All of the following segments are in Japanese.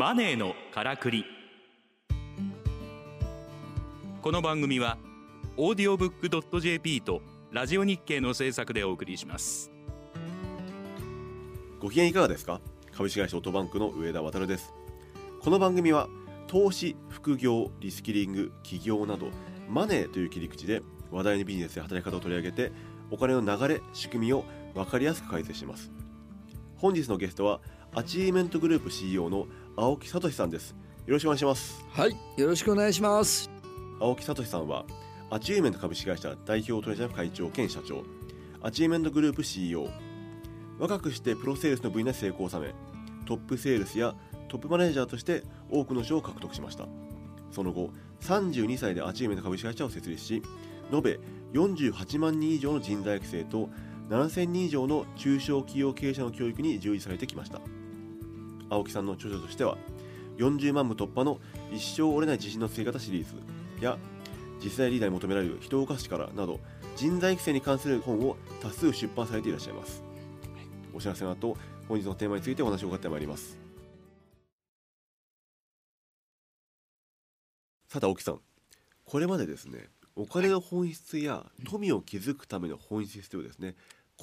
マネーのからくり。この番組はオーディオブックドット JP とラジオ日経の制作でお送りします。ご機嫌いかがですか？株式会社オートバンクの上田渉です。この番組は投資副業リスキリング起業などマネーという切り口で話題のビジネスや働き方を取り上げてお金の流れ仕組みを分かりやすく解説します。本日のゲストはアチーメントグループ CEO の青木聡さんです。よろしくお願いします。はい、よろしくお願いします。青木聡さんはアチーメント株式会社代表取締役会長兼社長。アチーメントグループ CEO 若くしてプロセールスの分野で成功を収めトップセールスやトップマネージャーとして多くの賞を獲得しました。その後32歳でアチーメント株式会社を設立し延べ48万人以上の人材育成と7000人以上の中小企業経営者の教育に従事されてきました青木さんの著書としては40万部突破の一生折れない自信のつけ方シリーズや実際リーダーに求められる人を動かす力など人材育成に関する本を多数出版されていらっしゃいます。お知らせの後本日のテーマについてお話を伺ってまいります。さて青木さんこれまでですねお金の本質や富を築くための本質というですね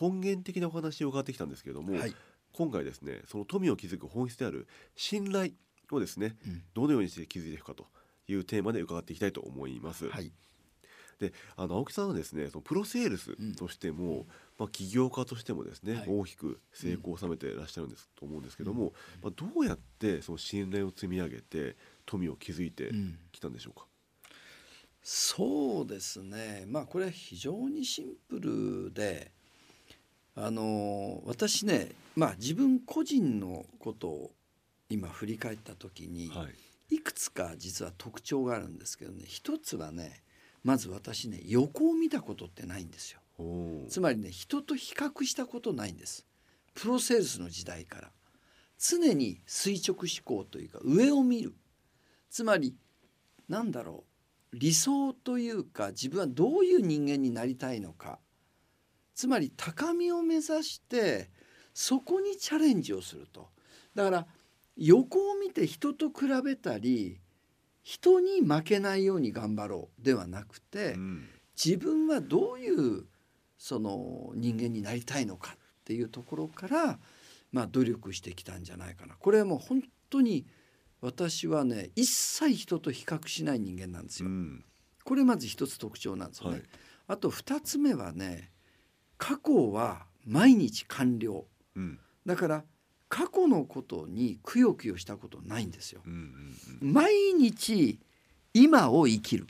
根源的なお話を伺ってきたんですけれども、はい、今回ですねその富を築く本質である信頼をですねうん。どのようにして築いていくかというテーマで伺っていきたいと思います。はい、であの青木さんはですねそのプロセールスとしても、まあ、起業家としてもですね、はい。大きく成功を収めていらっしゃるんです、と思うんですけども、まあ、どうやってその信頼を積み上げて富を築いてうんきたんでしょうか？そうですね。まあこれは非常にシンプルで、あの私ね、まあ自分個人のことを今振り返った時に、はい、いくつか実は特徴があるんですけどね、一つはね、まず私ね横を見たことってないんですよ。つまりね人と比較したことないんです。プロセスの時代から。常に垂直思考というか上を見る。つまりなんだろう理想というか自分はどういう人間になりたいのかつまり高みを目指してそこにチャレンジをすると。だから横を見て人と比べたり人に負けないように頑張ろうではなくて、うん。自分はどういうその人間になりたいのかっていうところから、まあ、努力してきたんじゃないかな。これはもう本当に私はね一切人と比較しない人間なんですよ。うん。これまず一つ特徴なんですよね。はい。あと二つ目はね過去は毎日完了。うん。だから過去のことにくよくよしたことないんですよ。うんうん毎日今を生きる。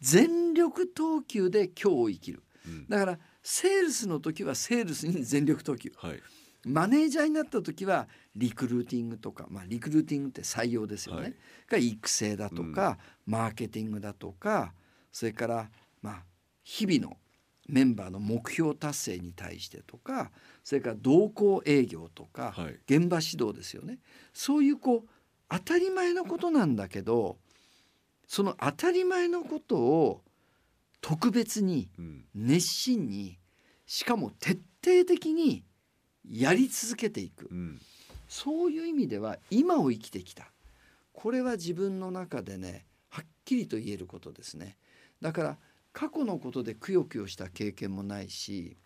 全力投球で今日を生きる。うん。だからセールスの時はセールスに全力投球。はい。マネージャーになった時はリクルーティングとか、まあ、リクルーティングって採用ですよね、はい。が育成だとか、マーケティングだとかそれからまあ日々のメンバーの目標達成に対してとかそれから同行営業とか、はい。現場指導ですよね。そういうこう当たり前のことなんだけどその当たり前のことを特別にうん。熱心にしかも徹底的にやり続けていく。うん。そういう意味では今を生きてきた。これは自分の中でねはっきりと言えることですね。だから過去のことでくよくよした経験もないし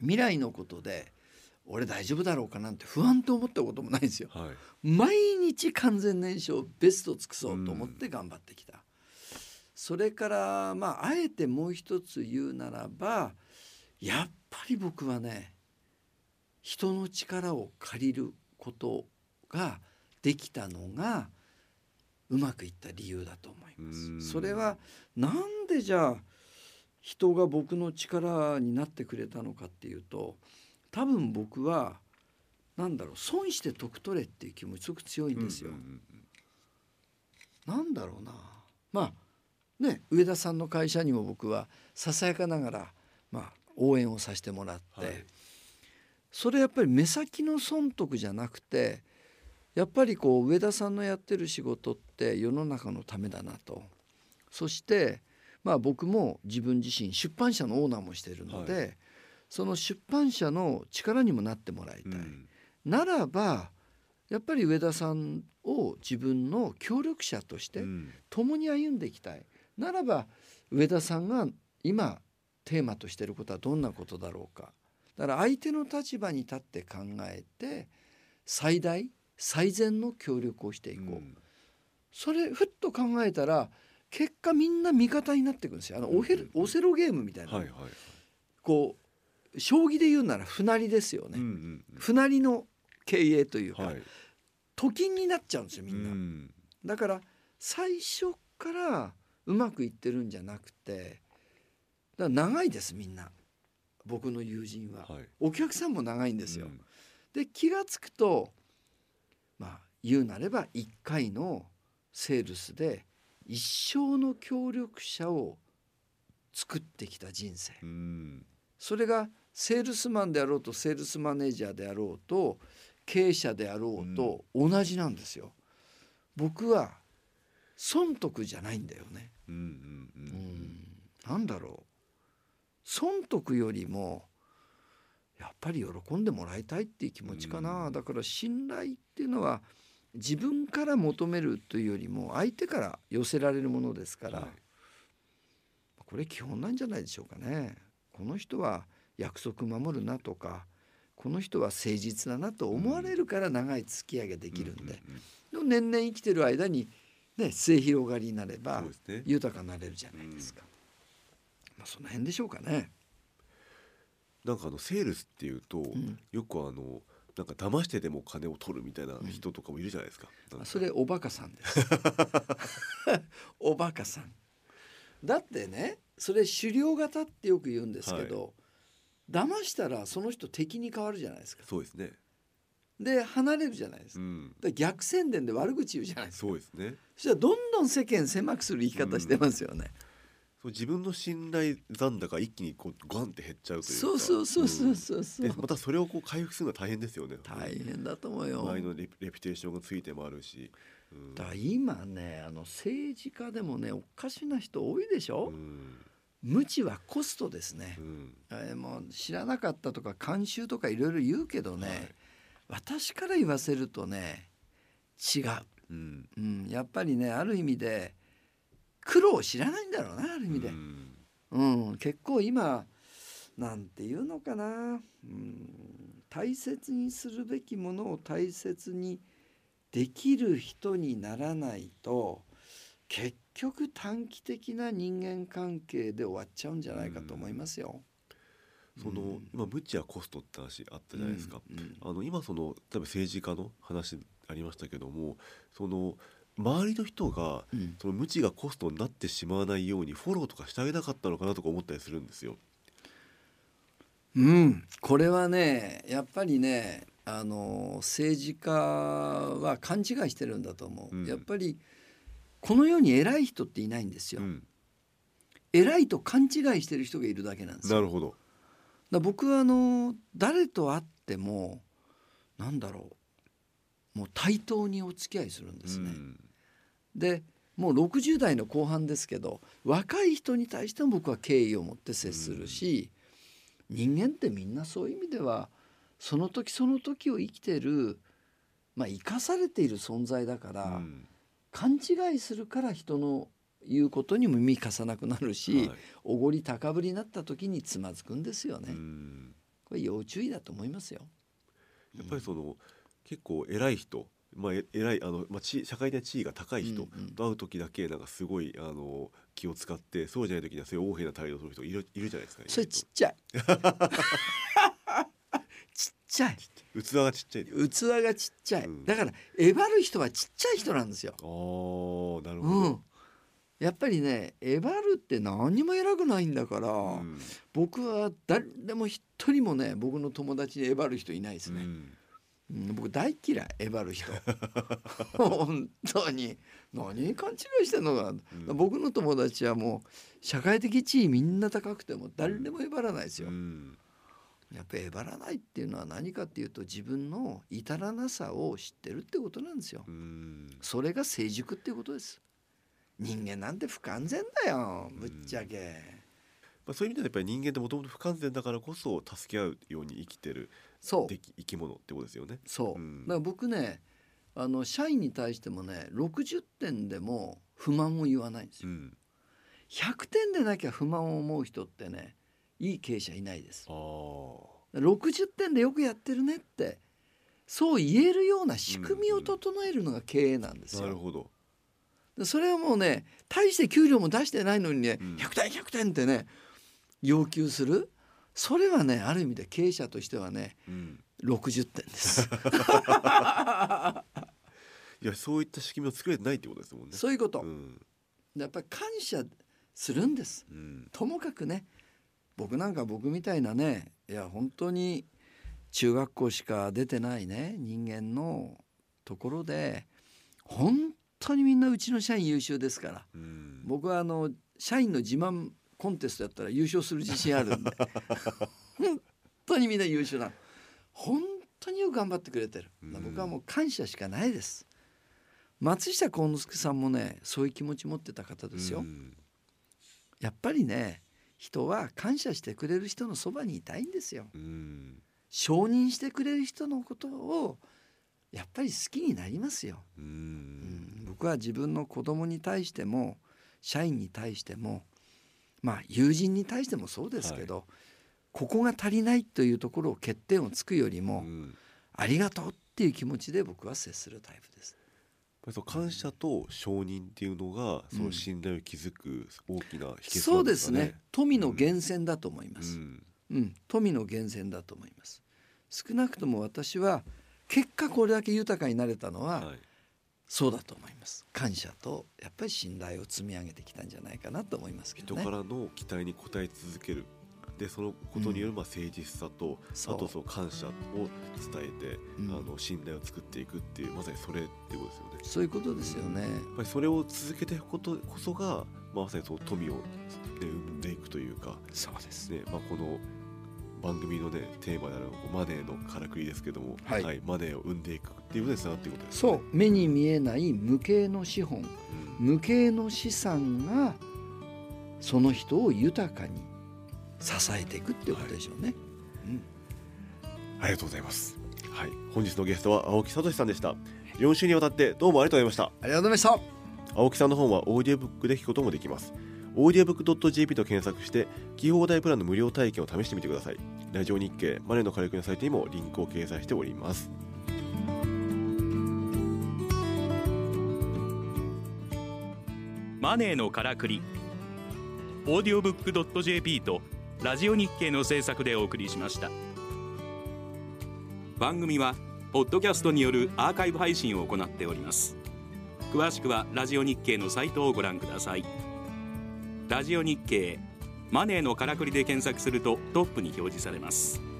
未来のことで俺大丈夫だろうかなんて不安と思ったこともないんですよ。はい。毎日完全燃焼ベストを尽くそうと思って頑張ってきた、それからまああえてもう一つ言うならばやっぱり僕はね人の力を借りることができたのがうまくいった理由だと思いまうんす。それはなんでじゃあ人が僕の力になってくれたのかっていうと多分僕はなんだろう損して得取れっていう気持ちすごく強いんですよ。なんだろうなまあね上田さんの会社にも僕はささやかながら、まあ、応援をさせてもらって、はいそれやっぱり目先の損得じゃなくてやっぱりこう上田さんのやってる仕事って世の中のためだなと。そしてまあ僕も自分自身出版社のオーナーもしてるので、はその出版社の力にもなってもらいたい。うん。ならばやっぱり上田さんを自分の協力者としてうん。共に歩んでいきたい。ならば上田さんが今テーマとしていることはどんなことだろうか。だから相手の立場に立って考えて最大最善の協力をしていこう、うん。それふっと考えたら結果みんな味方になっていくんですよ。あのオヘルうん。オセロゲームみたいな、はいはいこう将棋で言うなら船りですよね、うんうん船りの経営というか、うんはい。と金になっちゃうんですよみうんな、ん。だから最初からうまくいってるんじゃなくてだ長いですみんな。僕の友人は、はい。お客さんも長いんですよ、うん。で気が付くとまあ言うなれば1回のセールスで一生の協力者を作ってきた人生。うん。それがセールスマンであろうとセールスマネージャーであろうと経営者であろうと同じなんですよ。僕は損得じゃないんだよね。うんうんううん。ん、なんだろう。損得よりもやっぱり喜んでもらいたいっていう気持ちかな、うん。だから信頼っていうのは自分から求めるというよりも相手から寄せられるものですから、はいこれ基本なんじゃないでしょうかね。この人は約束守るなとかこの人は誠実だなと思われるから長い付き合いができるんで、年々生きてる間にね末広がりになれば豊かになれるじゃないですか。まあその辺でしょうかね。なんかあのセールスっていうと、んよくあのなんか騙してでも金を取るみたいな人とかもいるじゃないですか。なんかそれおバカさんです。おバカさん。だってねそれ狩猟型ってよく言うんですけど、騙したらその人敵に変わるじゃないですか。そうですね。で離れるじゃないですか。うん。だから逆宣伝で悪口言うじゃないですか。そうですね。そしたらどんどん世間狭くする生き方してますよね。そう自分の信頼残高が一気にこうガンって減っちゃうというか。そうそうそうそうそうそう。でまたそれをこう回復するのは大変ですよね。大変だと思うよ。前のレレピュテーションがついてもあるし。うんだ今ねあの政治家でもねおかしな人多いでしょ、うん無知はコストですねう、んえーもう知らなかったとか慣習とかいろいろ言うけどね、はい私から言わせるとね違う、うんうん、やっぱりねある意味で苦労を知らないんだろうなある意味でう、んうん結構今なんていうのかな、うん、大切にするべきものを大切にできる人にならないと結局短期的な人間関係で終わっちゃうんじゃないかと思いますよ。その、うん今無知やコストって話あったじゃないですか。うんうんあの今その例えば政治家の話ありましたけどもその周りの人がうん。その無知がコストになってしまわないようにフォローとかしてあげなかったのかなとか思ったりするんですよ。うん、これはねやっぱりねあの政治家は勘違いしてるんだと思う、うん。やっぱりこの世に偉い人っていないんですよ、うん、偉いと勘違いしてる人がいるだけなんですよ。なるほど。だ僕はあの誰と会ってもなんだろうもう対等にお付き合いするんですね、うんでもう60代の後半ですけど若い人に対しても僕は敬意を持って接するし、人間ってみんなそういう意味ではその時その時を生きてるまあ生かされている存在だから、うん勘違いするから人の言うことにも耳貸さなくなるし、はいおごり高ぶりになった時につまずくんですよね。うんこれ要注意だと思いますよ。やっぱりその結構偉い人、まあ、え偉いあの、まあ、地社会的な地位が高い人と会う時だけなんかすごいあの気を使ってそうじゃない時にはそういう横柄な態度をする人いるいるじゃないですか、それちっちゃい。ちっちゃい。器がちっちゃい器がちっちゃい。うんだからえばる人はちっちゃい人なんですよ。あーなるうほど、ん。やっぱりねえばるって何にも偉くないんだから、うん僕は誰でも一人もね僕の友達にえばる人いないですね。うんうん僕大嫌いえばる人。本当に。何勘違いしてんのかな、うん。僕の友達はもう社会的地位みんな高くても誰でもえばらないですよ、うん。やっぱりえばらないっていうのは何かっていうと自分の至らなさを知ってるってことなんですよ。うん。それが成熟っていうことです。人間なんて不完全だよぶっちゃけ、まあ、そういう意味ではやっぱり人間ってもともと不完全だからこそ助け合うように生きてる生き物ってことですよね。そう、うんだから僕ねあの社員に対してもね60点でも不満を言わないんですよ。うん100点でなきゃ不満を思う人ってねいい経営者いないですあ。ー60点でよくやってるねってそう言えるような仕組みを整えるのが経営なんですよ。なるほどでそれはもうね大して給料も出してないのにね、うん100点100点ってね要求するそれはねある意味で経営者としてはねうん。60点です。いやそういった仕組みを作れてないってことですもんね。そういうこと、うん。やっぱり感謝するんです。うん。ともかくね僕なんか僕みたいなねいや本当に中学校しか出てないね人間のところで本当にみんなうちの社員優秀ですから。うん。僕はあの社員の自慢コンテストやったら優勝する自信あるんで。本当にみんな優秀なの。本当によく頑張ってくれてる。うん。僕はもう感謝しかないです。松下幸之助さんもねそういう気持ち持ってた方ですよ、うん。やっぱりね人は感謝してくれる人のそばにいたいんですよ。うん。承認してくれる人のことをやっぱり好きになりますよ、ううんん。僕は自分の子供に対しても社員に対してもまあ友人に対してもそうですけど、ここが足りないというところを欠点をつくよりも、うん。ありがとうっていう気持ちで僕は接するタイプです。感謝と承認っていうのが、うん。その信頼を築く大きな秘訣そうんです。ね。富の源泉だと思います、うん。うん、富の源泉だと思います。少なくとも私は結果これだけ豊かになれたのははいそうだと思います。感謝とやっぱり信頼を積み上げてきたんじゃないかなと思いますけどね。人からの期待に応え続ける。でそのことによるまあ誠実さと、そう。あとその感謝を伝えて、うん。あの信頼を作っていくっていうまさにそれってことですよね。そういうことですよね。やっぱりそれを続けていくことこそが、まあ、まさにその富を、ね、生んでいくというか、そうです。ねまあ、この番組のねテーマであるマネーのからくりですけども、はいマネーを生んでいくっていうことにつながっていくことですね。う目に見えない無形の資本うん無形の資産がその人を豊かに支えていくっていうことでしょうね、うんありがとうございます。はい、本日のゲストは青木聡さんでした。4週にわたってどうもありがとうございました。ありがとうございました青木さんの本はオーディオブックで聞くこともできます。オーディオブック .jp と検索して、聞き放題プランの無料体験を試してみてください。ラジオ日経マネーの火力のサイトにもリンクを掲載しております。マネーのからくりオーディオブックドット .jp とラジオ日経の制作でお送りしました番組はポッドキャストによるアーカイブ配信を行っております詳しくはラジオ日経のサイトをご覧くださいラジオ日経マネーのからくりで検索するとトップに表示されます。